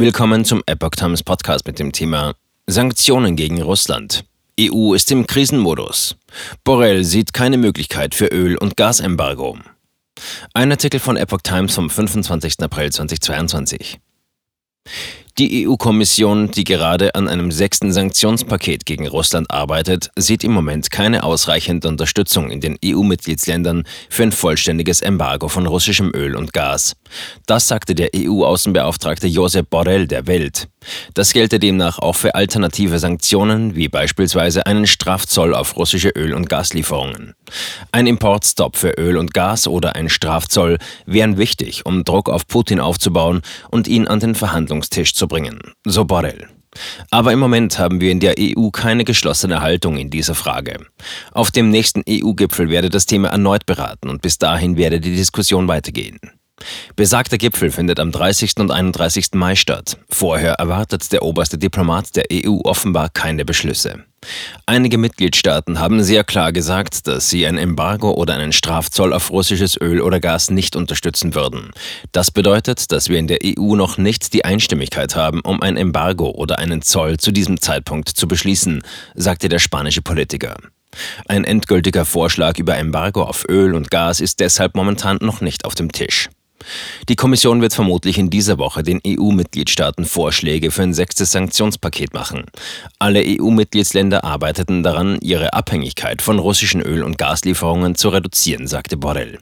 Willkommen zum Epoch Times Podcast mit dem Thema Sanktionen gegen Russland. EU ist im Krisenmodus. Borrell sieht keine Möglichkeit für Öl- und Gasembargo. Ein Artikel von Epoch Times vom 25. April 2022. Die EU-Kommission, die gerade an einem sechsten Sanktionspaket gegen Russland arbeitet, sieht im Moment keine ausreichende Unterstützung in den EU-Mitgliedsländern für ein vollständiges Embargo von russischem Öl und Gas. Das sagte der EU-Außenbeauftragte Josep Borrell der Welt. Das gelte demnach auch für alternative Sanktionen, wie beispielsweise einen Strafzoll auf russische Öl- und Gaslieferungen. Ein Importstopp für Öl und Gas oder ein Strafzoll wären wichtig, um Druck auf Putin aufzubauen und ihn an den Verhandlungstisch zu bringen, so Borrell. Aber im Moment haben wir in der EU keine geschlossene Haltung in dieser Frage. Auf dem nächsten EU-Gipfel werde das Thema erneut beraten und bis dahin werde die Diskussion weitergehen. Besagter Gipfel findet am 30. und 31. Mai statt. Vorher erwartet der oberste Diplomat der EU offenbar keine Beschlüsse. Einige Mitgliedstaaten haben sehr klar gesagt, dass sie ein Embargo oder einen Strafzoll auf russisches Öl oder Gas nicht unterstützen würden. Das bedeutet, dass wir in der EU noch nicht die Einstimmigkeit haben, um ein Embargo oder einen Zoll zu diesem Zeitpunkt zu beschließen, sagte der spanische Politiker. Ein endgültiger Vorschlag über Embargo auf Öl und Gas ist deshalb momentan noch nicht auf dem Tisch. Die Kommission wird vermutlich in dieser Woche den EU-Mitgliedstaaten Vorschläge für ein sechstes Sanktionspaket machen. Alle EU-Mitgliedsländer arbeiteten daran, ihre Abhängigkeit von russischen Öl- und Gaslieferungen zu reduzieren, sagte Borrell.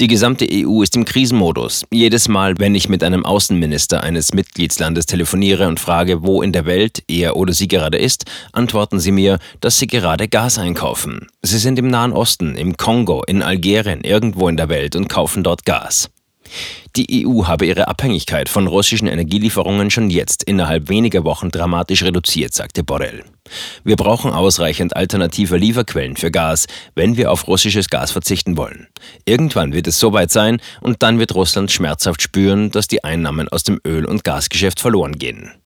Die gesamte EU ist im Krisenmodus. Jedes Mal, wenn ich mit einem Außenminister eines Mitgliedslandes telefoniere und frage, wo in der Welt er oder sie gerade ist, antworten sie mir, dass sie gerade Gas einkaufen. Sie sind im Nahen Osten, im Kongo, in Algerien, irgendwo in der Welt und kaufen dort Gas. Die EU habe ihre Abhängigkeit von russischen Energielieferungen schon jetzt innerhalb weniger Wochen dramatisch reduziert, sagte Borrell. Wir brauchen ausreichend alternative Lieferquellen für Gas, wenn wir auf russisches Gas verzichten wollen. Irgendwann wird es soweit sein und dann wird Russland schmerzhaft spüren, dass die Einnahmen aus dem Öl- und Gasgeschäft verloren gehen.